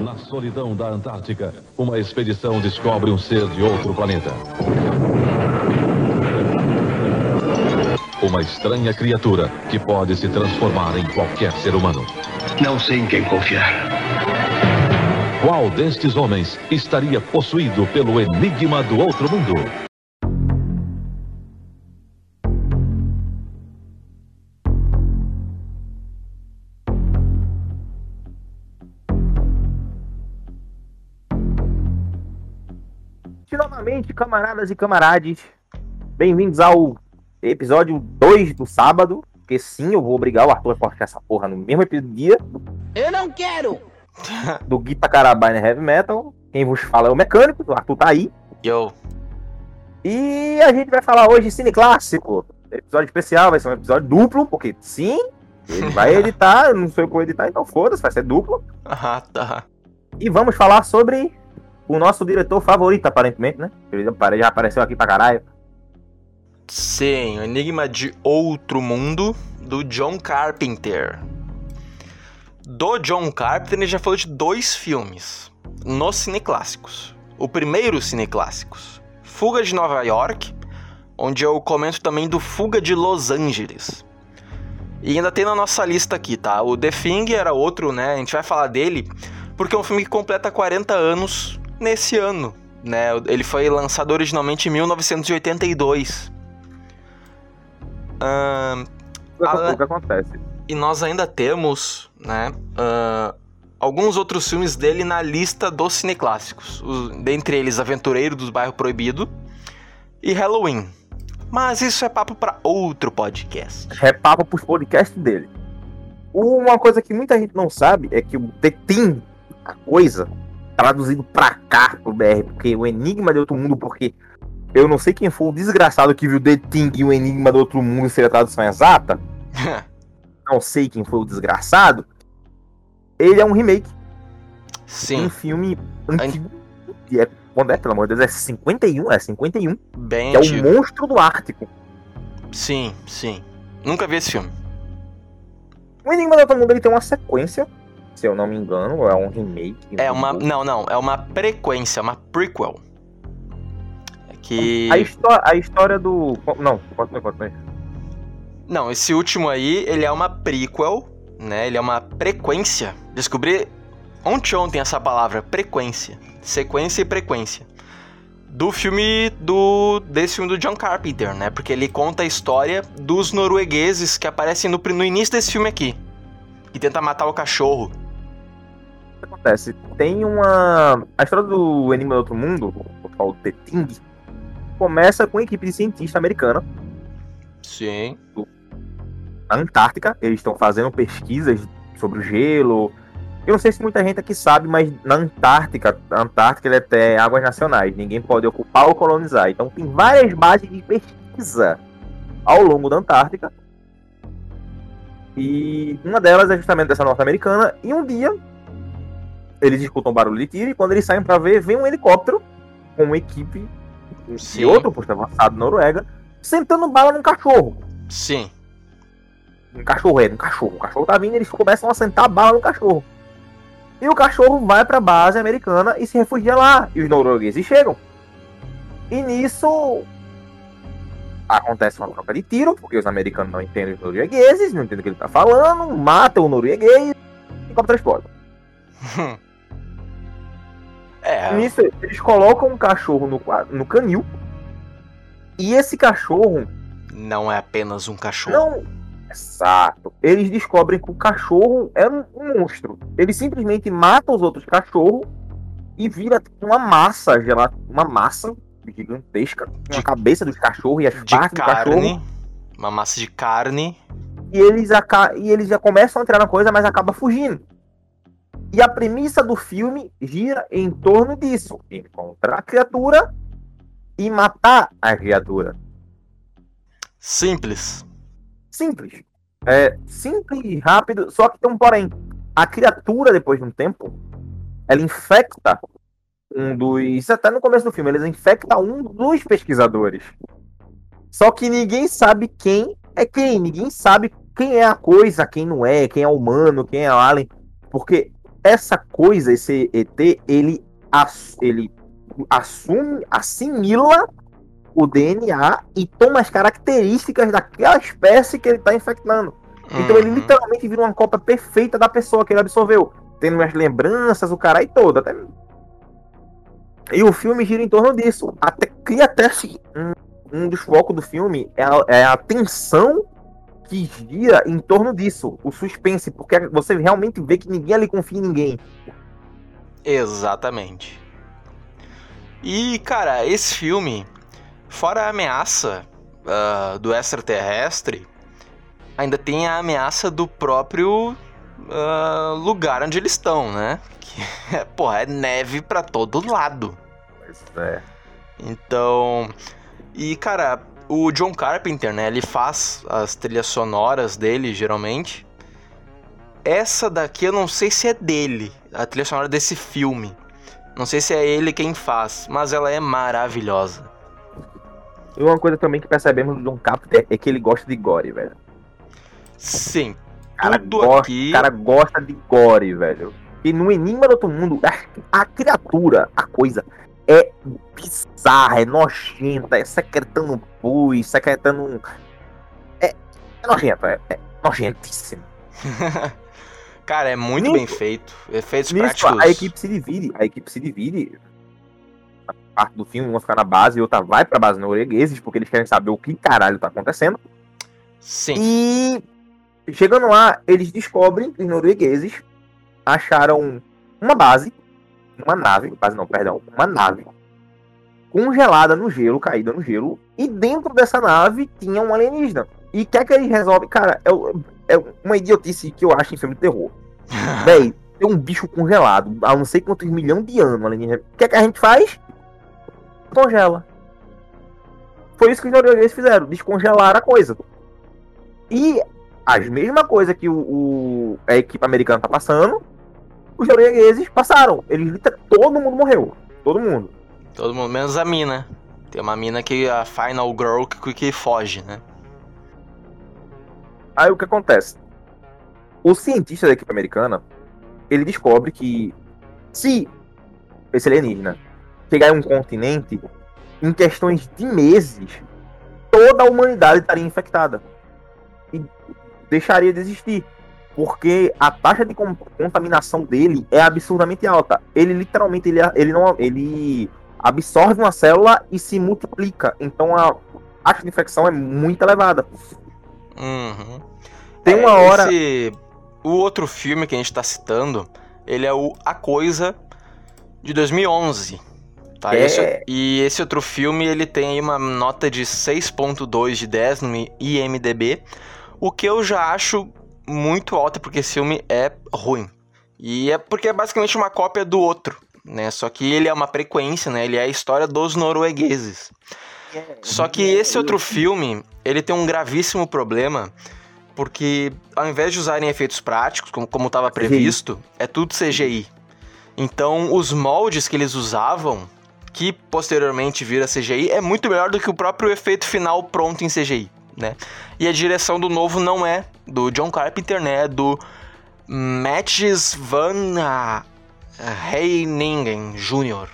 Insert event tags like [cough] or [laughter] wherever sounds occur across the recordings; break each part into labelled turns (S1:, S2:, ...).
S1: Na solidão da Antártica, uma expedição descobre um ser de outro planeta. Uma estranha criatura que pode se transformar em qualquer ser humano.
S2: Não sei em quem confiar.
S1: Qual destes homens estaria possuído pelo enigma do outro mundo?
S3: Camaradas e camarades, bem-vindos ao episódio 2 do sábado. Porque sim, eu vou obrigar o Arthur a postar essa porra no mesmo dia
S4: Eu não quero! [laughs]
S3: do Guitar Carabine Heavy Metal. Quem vos fala é o mecânico, o Arthur tá aí.
S5: Yo.
S3: E a gente vai falar hoje de Cine Clássico. Episódio especial, vai ser um episódio duplo, porque sim, ele vai [laughs] editar, eu não sei o que vou editar, então foda-se, vai ser duplo.
S5: Ah, tá.
S3: E vamos falar sobre o nosso diretor favorito, aparentemente, né? Ele já apareceu aqui pra caralho.
S5: Sim, o Enigma de Outro Mundo, do John Carpenter. Do John Carpenter, ele já falou de dois filmes nos cineclássicos. O primeiro cineclássicos, Fuga de Nova York, onde eu comento também do Fuga de Los Angeles. E ainda tem na nossa lista aqui, tá? O The Thing era outro, né? A gente vai falar dele porque é um filme que completa 40 anos nesse ano, né? Ele foi lançado originalmente em 1982. Ahn,
S3: O que acontece?
S5: e nós ainda temos, né, ah, alguns outros filmes dele na lista dos cineclássicos. Os- dentre eles Aventureiro dos Bairro Proibido e Halloween. Mas isso é papo para outro podcast.
S3: É papo pros podcasts dele. Uma coisa que muita gente não sabe é que o The Thing, a coisa, traduzido pra cá pro BR, porque o Enigma de Outro Mundo, porque eu não sei quem foi o desgraçado que viu The Thing e o Enigma do Outro Mundo ser a tradução exata. [laughs] não sei quem foi o desgraçado. Ele é um remake de um
S5: Sim,
S3: filme antigo. E é, quando é, pelo amor de Deus, é 51? É 51.
S5: bem
S3: Que é o. Monstro do Ártico.
S5: Sim, sim. Nunca vi esse filme.
S3: O Enigma do Outro Mundo ele tem uma sequência, se eu não me engano, é um remake.
S5: É uma. Não, não. É uma prequência, uma prequel. É que.
S3: A, histó a história do. Não, continue.
S5: Não, esse último aí, ele é uma prequel, né? Ele é uma frequência. Descobri ontem ontem essa palavra, frequência. Sequência e frequência. Do filme do desse filme do John Carpenter, né? Porque ele conta a história dos noruegueses que aparecem no, no início desse filme aqui. Que tenta matar o cachorro.
S3: Que acontece? Tem uma. A história do Enigma do Outro Mundo, o tal The Thing, começa com uma equipe de cientista americana
S5: Sim.
S3: na Antártica. Eles estão fazendo pesquisas sobre o gelo. Eu não sei se muita gente aqui sabe, mas na Antártica, a Antártica é até águas nacionais. Ninguém pode ocupar ou colonizar. Então tem várias bases de pesquisa ao longo da Antártica. E uma delas é justamente essa norte-americana. E um dia eles escutam barulho de tiro e quando eles saem para ver, vem um helicóptero com uma equipe
S5: Sim.
S3: de outro posto avançado Noruega sentando bala num cachorro.
S5: Sim.
S3: Um cachorro é, um cachorro. O cachorro tá vindo, eles começam a sentar bala no cachorro. E o cachorro vai pra base americana e se refugia lá. E os noruegueses chegam. E nisso acontece uma troca de tiro, porque os americanos não entendem os noruegueses, não entendem o que ele tá falando, matam o norueguês e o transporte. [laughs]
S5: É.
S3: Nisso, eles colocam um cachorro no, no canil. E esse cachorro
S5: Não é apenas um cachorro.
S3: Não. Exato. Eles descobrem que o cachorro é um, um monstro. Ele simplesmente mata os outros cachorros e vira uma massa, gelada, uma massa gigantesca, com
S5: De-
S3: a cabeça dos cachorros e as
S5: De
S3: partes do cachorro.
S5: carne. Uma massa de carne.
S3: E eles, e eles já começam a entrar na coisa, mas acaba fugindo. E a premissa do filme gira em torno disso: encontrar a criatura e matar a criatura.
S5: Simples.
S3: Simples. É simples e rápido, só que tem um porém. A criatura, depois de um tempo, ela infecta um dos. Isso até no começo do filme, ela infecta um dos pesquisadores. Só que ninguém sabe quem é quem. Ninguém sabe quem é a coisa, quem não é, quem é humano, quem é alien. Porque essa coisa, esse ET, ele, ass- ele assume, assimila o DNA e toma as características daquela espécie que ele tá infectando. Então ele
S5: Uhum.
S3: literalmente vira uma cópia perfeita da pessoa que ele absorveu. Tendo as lembranças, o caralho todo. Até... E o filme gira em torno disso. Até cria até assim, um, um dos focos do filme é a, é a tensão que gira em torno disso. O suspense, porque você realmente vê que ninguém ali confia em ninguém.
S5: Exatamente. E, cara, esse filme, fora a ameaça ah, do extraterrestre, ainda tem a ameaça do próprio ah, lugar onde eles estão, né? Que, [laughs] é, porra, é neve pra todo lado.
S3: Mas, é,
S5: Então. E, cara, o John Carpenter, né? Ele faz as trilhas sonoras dele, geralmente. Essa daqui eu não sei se é dele, a trilha sonora desse filme. Não sei se é ele quem faz, mas ela é maravilhosa.
S3: E uma coisa também que percebemos do John Carpenter é que ele gosta de gore, velho.
S5: Sim,
S3: O cara,
S5: Tudo
S3: gosta,
S5: aqui-
S3: cara gosta de gore, velho. E no Enigma do Outro Mundo, a, a criatura, a coisa, é bizarra, é nojenta, é secretando pus, secretando. É, é nojento, é, é nojentíssimo. [laughs]
S5: cara, é muito
S3: Nisso-
S5: bem feito. Efeitos
S3: Nisso,
S5: práticos.
S3: a equipe se divide, a equipe se divide. A parte do filme, uma fica na base e outra vai pra base noruegueses, porque eles querem saber o que caralho tá acontecendo.
S5: Sim.
S3: E chegando lá, eles descobrem que os noruegueses acharam uma base, uma nave, base não, perdão, uma nave congelada no gelo, caída no gelo, e dentro dessa nave tinha um alienígena. E o que é que eles resolvem? Cara, é, é uma idiotice que eu acho em filme de terror. [laughs] Véi, tem um bicho congelado há não sei quantos milhões de anos, alienígena. O que é que a gente faz? Congela. Foi isso que os noruegueses fizeram, descongelaram a coisa. E as mesma coisa que o, o- a equipe americana tá passando, os noruegueses passaram. Eles todo mundo morreu. Todo mundo.
S5: Todo mundo, menos a mina. Tem uma mina que a Final Girl que, que foge, né?
S3: Aí o que acontece? O cientista da equipe americana, ele descobre que se esse alienígena chegar em um continente, em questões de meses, toda a humanidade estaria infectada. E deixaria de existir. Porque a taxa de con- contaminação dele é absurdamente alta. Ele literalmente ele, ele não ele absorve uma célula e se multiplica. Então a taxa de infecção é muito elevada.
S5: Uhum.
S3: Tem
S5: É,
S3: uma hora.
S5: esse- O outro filme que a gente tá citando, ele é o A Coisa, de 2011. Tá?
S3: É.
S5: Esse- e esse outro filme, ele tem aí uma nota de 6.2 de 10 no IMDB, o que eu já acho muito alta, porque esse filme é ruim. E é porque é basicamente uma cópia do outro, né? Só que ele é uma frequência, né? Ele é a história dos noruegueses. Só que esse outro filme, ele tem um gravíssimo problema, porque ao invés de usarem efeitos práticos, como, como estava previsto, é tudo CGI. Então, os moldes que eles usavam, que posteriormente vira CGI, é muito melhor do que o próprio efeito final pronto em CGI, né? E a direção do novo não é do John Carpenter, né? É do Matches Van Heiningen Jr.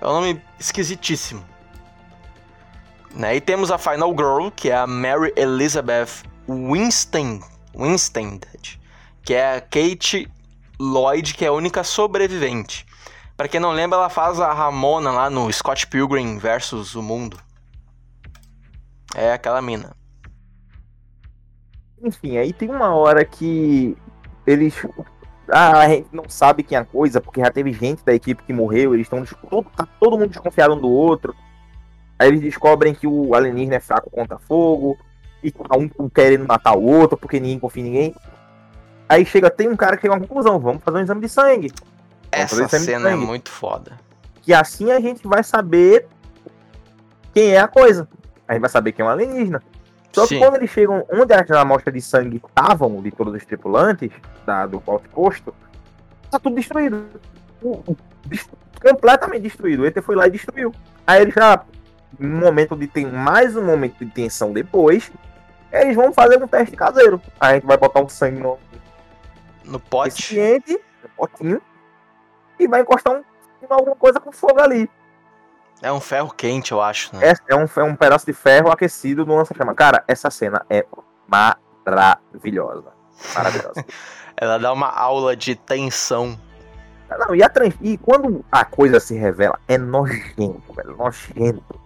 S5: É um nome esquisitíssimo. Né? E temos a Final Girl, que é a Mary Elizabeth Winstead, que é a Kate Lloyd, que é a única sobrevivente. Pra quem não lembra, ela faz a Ramona lá no Scott Pilgrim versus o Mundo. É aquela mina.
S3: Enfim, aí tem uma hora que eles. Ah, a gente não sabe quem é a coisa, porque já teve gente da equipe que morreu, eles estão. Todo, tá todo mundo desconfiado um do outro. Aí eles descobrem que o alienígena é fraco contra fogo, e tá um querendo matar o outro, porque ninguém confia em ninguém. Aí chega, tem um cara que chega a uma conclusão, vamos fazer um exame de sangue.
S5: Essa cena é muito foda.
S3: Que assim a gente vai saber quem é a coisa. A gente vai saber quem é um alienígena. Só que
S5: Sim.
S3: quando eles chegam onde as amostras de sangue estavam, de todos os tripulantes da, do outposto, tá tudo destruído. O- o- des- completamente destruído. O ET foi lá e destruiu. Aí eles já, um momento de tem mais um momento de tensão depois, eles vão fazer um teste caseiro. A gente vai botar um sangue no
S5: No pote.
S3: no potinho e vai encostar um, alguma coisa com fogo ali.
S5: É um ferro quente, eu acho, né?
S3: É, é, um, é um pedaço de ferro aquecido no lança-chama. Cara, essa cena é maravilhosa. Maravilhosa. [laughs]
S5: Ela dá uma aula de tensão.
S3: Não, e, a, e quando a coisa se revela, é nojento, velho. Nojento.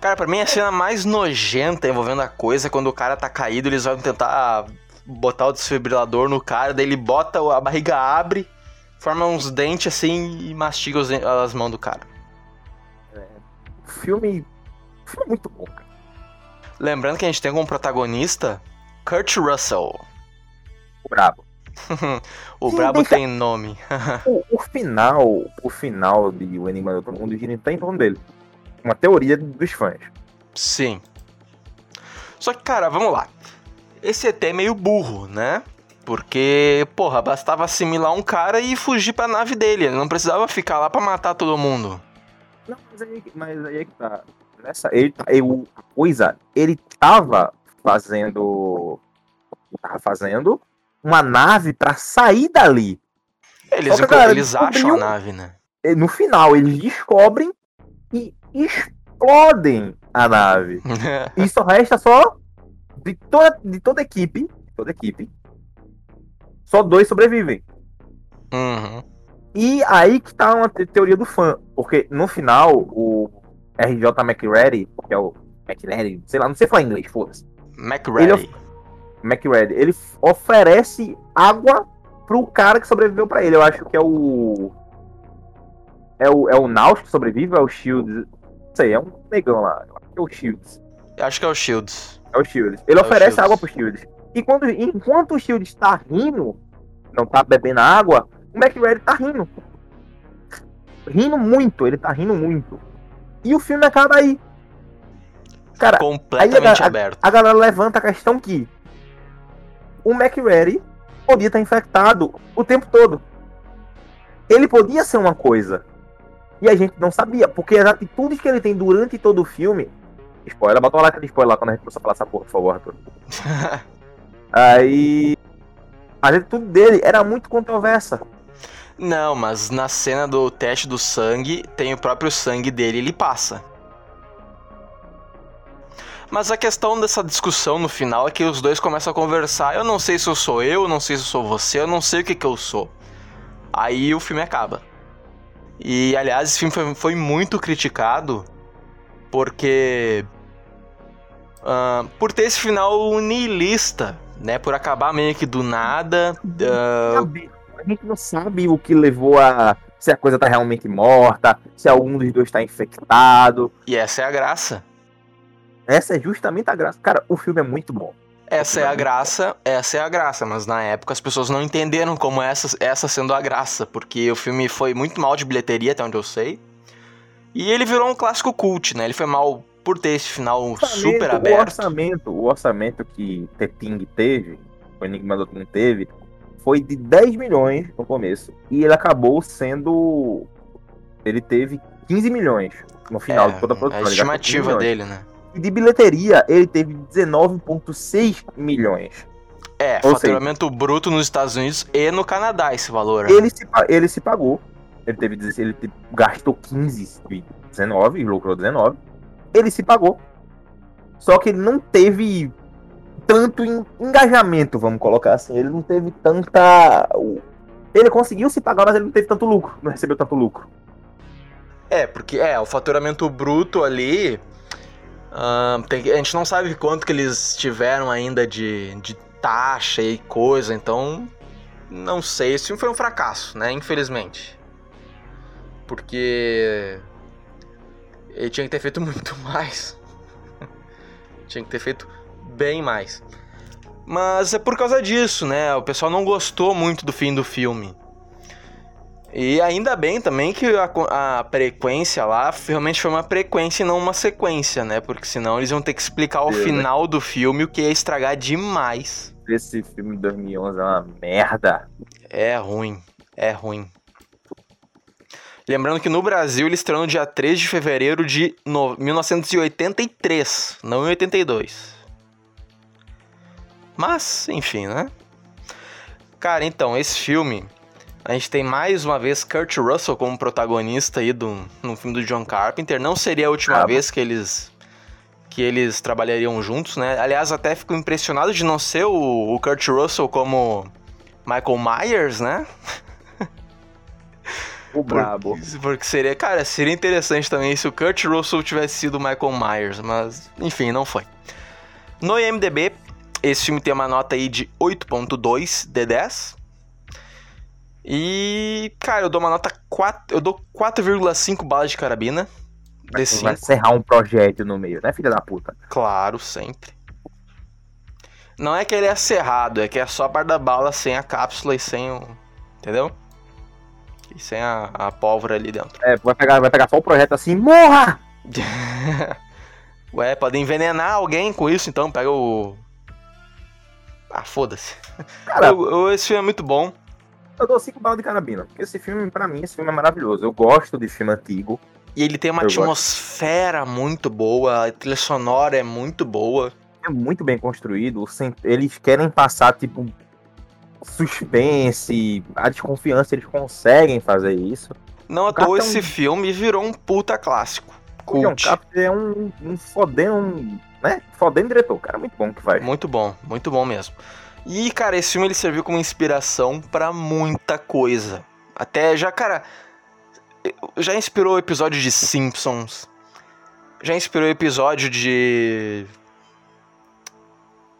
S5: Cara, pra mim a cena mais nojenta envolvendo a coisa é quando o cara tá caído, eles vão tentar botar o desfibrilador no cara, daí ele bota, a barriga abre, forma uns dentes assim e mastiga as mãos do cara.
S3: É, filme, filme muito bom, cara.
S5: Lembrando que a gente tem como protagonista Kurt Russell.
S3: O brabo. [laughs]
S5: o Sim, brabo deixa... tem nome. [laughs] [laughs]
S3: o, o, final, o final de O Enigma do Outro Mundo gira em torno dele uma teoria dos fãs.
S5: Sim. Só que, cara, vamos lá. Esse ET é meio burro, né? Porque, porra, bastava assimilar um cara e fugir pra nave dele. Ele não precisava ficar lá pra matar todo mundo.
S3: Não, mas aí, mas aí é que tá. Nessa, ele, tá, eu, coisa, ele tava fazendo. Tava fazendo uma nave pra sair dali.
S5: Eles, que, eles acham a nave, né?
S3: No final, eles descobrem e explodem a nave. [laughs] e só resta só de toda, de toda a equipe, toda a equipe, só dois sobrevivem.
S5: Uhum.
S3: E aí que tá uma teoria do fã, porque no final o RJ McReady, que é o McReady, sei lá, não sei falar inglês, foda-se.
S5: McReady. Ele,
S3: McReady, ele oferece água pro cara que sobreviveu para ele. Eu acho que é o é o, é o Naus que sobrevive é o Shields? Não sei, é um negão lá. É o Shields.
S5: Acho que é o Shields.
S3: É o Shields. Ele é oferece Shields. água pro Shields. E quando, enquanto o Shields tá rindo, não tá bebendo água, o McReady tá rindo. Rindo muito, ele tá rindo muito. E o filme acaba aí. Cara,
S5: completamente
S3: a,
S5: aberto.
S3: A, a, galera levanta a questão que o McReady podia estar infectado o tempo todo. Ele podia ser uma coisa. E a gente não sabia, porque as atitudes que ele tem durante todo o filme. Spoiler, bota uma like de spoiler lá quando a gente começar a falar essa porra, por favor, Arthur. [laughs] Aí. A atitude dele era muito controversa.
S5: Não, mas na cena do teste do sangue, tem o próprio sangue dele, ele passa. Mas a questão dessa discussão no final é que os dois começam a conversar. Eu não sei se eu sou eu, não sei se eu sou você, eu não sei o que, que eu sou. Aí o filme acaba. E aliás, esse filme foi, foi muito criticado porque. Uh, por ter esse final nihilista, né? Por acabar meio que do nada. Uh...
S3: A gente não sabe o que levou a. Se a coisa tá realmente morta, se algum dos dois tá infectado.
S5: E essa é a graça.
S3: Essa é justamente a graça. Cara, o filme é muito bom.
S5: Essa é a graça, essa é a graça, mas na época as pessoas não entenderam como essa, essa sendo a graça, porque o filme foi muito mal de bilheteria, até onde eu sei. E ele virou um clássico cult, né? Ele foi mal por ter esse final orçamento, super aberto.
S3: O orçamento, o orçamento que The Thing teve, o Enigma do Thing teve, foi de 10 milhões no começo. E ele acabou sendo. Ele teve 15 milhões no final
S5: é,
S3: de toda a produção.
S5: A estimativa dele, né?
S3: E de bilheteria, ele teve 19,6 milhões.
S5: É, Ou faturamento seja, bruto nos Estados Unidos e no Canadá esse valor.
S3: Né? Ele, se, ele se pagou. Ele teve ele gastou 15 de 19 e lucrou 19. Ele se pagou. Só que ele não teve tanto engajamento, vamos colocar assim. Ele não teve tanta. Ele conseguiu se pagar, mas ele não teve tanto lucro. Não recebeu tanto lucro.
S5: É, porque é, o faturamento bruto ali tem, a gente não sabe quanto que eles tiveram ainda de, de taxa e coisa, então não sei. Esse filme foi um fracasso, né? Infelizmente. Porque ele tinha que ter feito [laughs] muito mais. tinha que ter feito bem mais. Mas é por causa disso, né? O pessoal não gostou muito do fim do filme. E ainda bem também que a, a frequência lá realmente foi uma frequência e não uma sequência, né? Porque senão eles iam ter que explicar ao final do filme o que ia estragar demais.
S3: Esse filme de 2011 é uma merda.
S5: É ruim, é ruim. Lembrando que no Brasil ele estreou no dia 3 de fevereiro de no... 1983, não em 82. Mas, enfim, né? Cara, então, esse filme A gente tem mais uma vez Kurt Russell como protagonista aí do, no filme do John Carpenter. Não seria a última
S3: Ah,
S5: vez que eles que eles trabalhariam juntos, né? Aliás, até fico impressionado de não ser o, o Kurt Russell como Michael Myers, né?
S3: O brabo.
S5: Porque, porque seria, cara, seria interessante também se o Kurt Russell tivesse sido o Michael Myers, mas enfim, não foi. No IMDb, esse filme tem uma nota aí de 8.2 de 10. E, cara, eu dou uma nota 4, eu dou 4,5 balas de carabina. De
S3: Vai
S5: 5.
S3: serrar um projétil no meio, né, filha da puta?
S5: Claro, sempre. Não é que ele é cerrado, é que é só a parte da bala sem a cápsula e sem o. Entendeu? E sem a, a pólvora ali dentro.
S3: É, vai pegar, vai pegar só o projeto assim, morra! [laughs]
S5: Ué, pode envenenar alguém com isso, então pega o. Ah, foda-se.
S3: Cara,
S5: Eu- eu- Esse filme é muito bom.
S3: eu dou cinco balas de carabina. Porque esse filme, pra mim, esse filme é maravilhoso. Eu gosto de filme antigo.
S5: E ele tem uma
S3: Eu gosto.
S5: atmosfera muito boa, a trilha sonora é muito boa.
S3: É muito bem construído. Eles querem passar, tipo, suspense, a desconfiança, eles conseguem fazer isso.
S5: Não à toa esse
S3: um-
S5: filme virou um puta clássico.
S3: O John
S5: Cult.
S3: Carpenter é um, um fodendo, um, né? Fodendo diretor. Cara, muito bom que faz.
S5: Muito bom, muito bom mesmo. E, cara, esse filme ele serviu como inspiração pra muita coisa. Até já, cara, já inspirou episódio de Simpsons. Já inspirou episódio de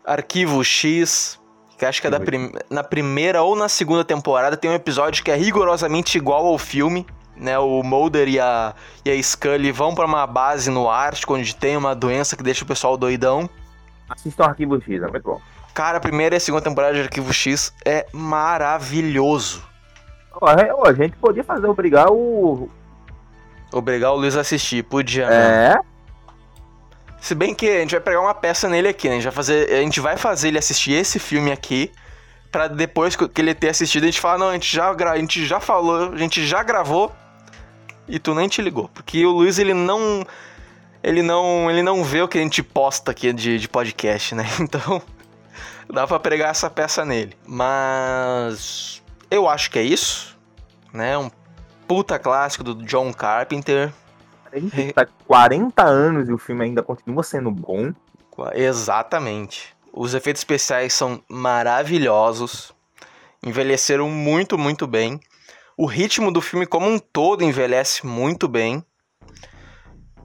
S5: Arquivo X, que acho que é da prim... na primeira ou na segunda temporada tem um episódio que é rigorosamente igual ao filme, né? O Mulder e a e a Scully vão pra uma base no Ártico onde tem uma doença que deixa o pessoal doidão.
S3: Assistam Arquivo X, é muito bom.
S5: Cara, a primeira e a segunda temporada de Arquivo X é maravilhoso.
S3: Ó, é, a gente podia fazer obrigar o.
S5: Obrigar o Luiz a assistir, podia. né?
S3: É.
S5: Se bem que a gente vai pegar uma peça nele aqui, né? A gente vai fazer, a gente vai fazer ele assistir esse filme aqui, pra depois que ele ter assistido a gente falar, não, a gente já, a gente já falou, a gente já gravou e tu nem te ligou. Porque o Luiz, ele não. Ele não, ele não vê o que a gente posta aqui de, de podcast, né? [laughs] Então, dá pra pregar essa peça nele. Mas eu acho que é isso, né? Um puta clássico do John Carpenter.
S3: A gente tá 40 anos e o filme ainda continua sendo bom.
S5: Exatamente. Os efeitos especiais são maravilhosos. Envelheceram muito, muito bem. O ritmo do filme como um todo envelhece muito bem.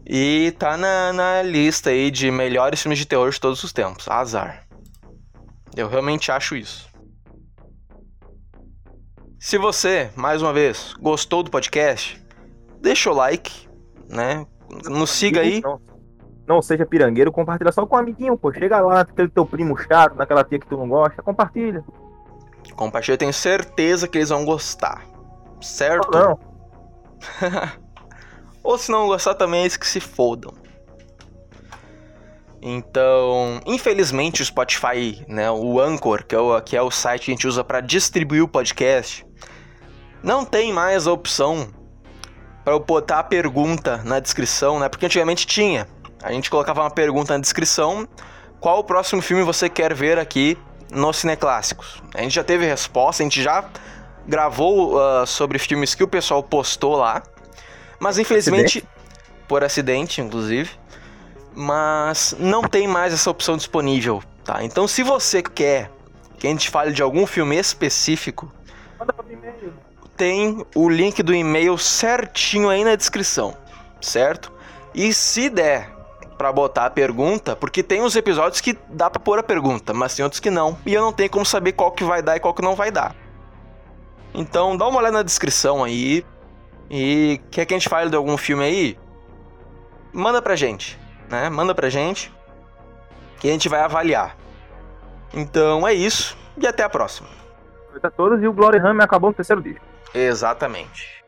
S5: E tá na, na lista aí de melhores filmes de terror de todos os tempos. Azar. Eu realmente acho isso. Se você, mais uma vez, gostou do podcast, deixa o like, né? Nos siga aí.
S3: Não, não seja pirangueiro, compartilha só com um amiguinho, pô. Chega lá, naquele teu primo chato, naquela tia que tu não gosta, compartilha.
S5: Compartilha, eu tenho certeza que eles vão gostar. Certo?
S3: Não, não. [laughs]
S5: Ou se não gostar também, eles que se fodam. Então, infelizmente o Spotify, né, o Anchor, que é o, que é o site que a gente usa para distribuir o podcast, não tem mais a opção para eu botar a pergunta na descrição, né? Porque antigamente tinha. A gente colocava uma pergunta na descrição, qual o próximo filme você quer ver aqui no Cineclássicos? A gente já teve resposta, a gente já gravou ah, sobre filmes que o pessoal postou lá, mas infelizmente por acidente, inclusive, mas não tem mais essa opção disponível, tá? Então, se você quer que a gente fale de algum filme específico,
S3: Manda pra e-mail.
S5: tem o link do e-mail certinho aí na descrição, certo? E se der pra botar a pergunta, porque tem uns episódios que dá pra pôr a pergunta, mas tem outros que não, e eu não tenho como saber qual que vai dar e qual que não vai dar. Então, dá uma olhada na descrição aí. E quer que a gente fale de algum filme aí? Manda pra gente, né? Manda pra gente que a gente vai avaliar. Então é isso e até a próxima.
S3: Noite a todos e o Glory Hammer acabou no terceiro disco.
S5: Exatamente.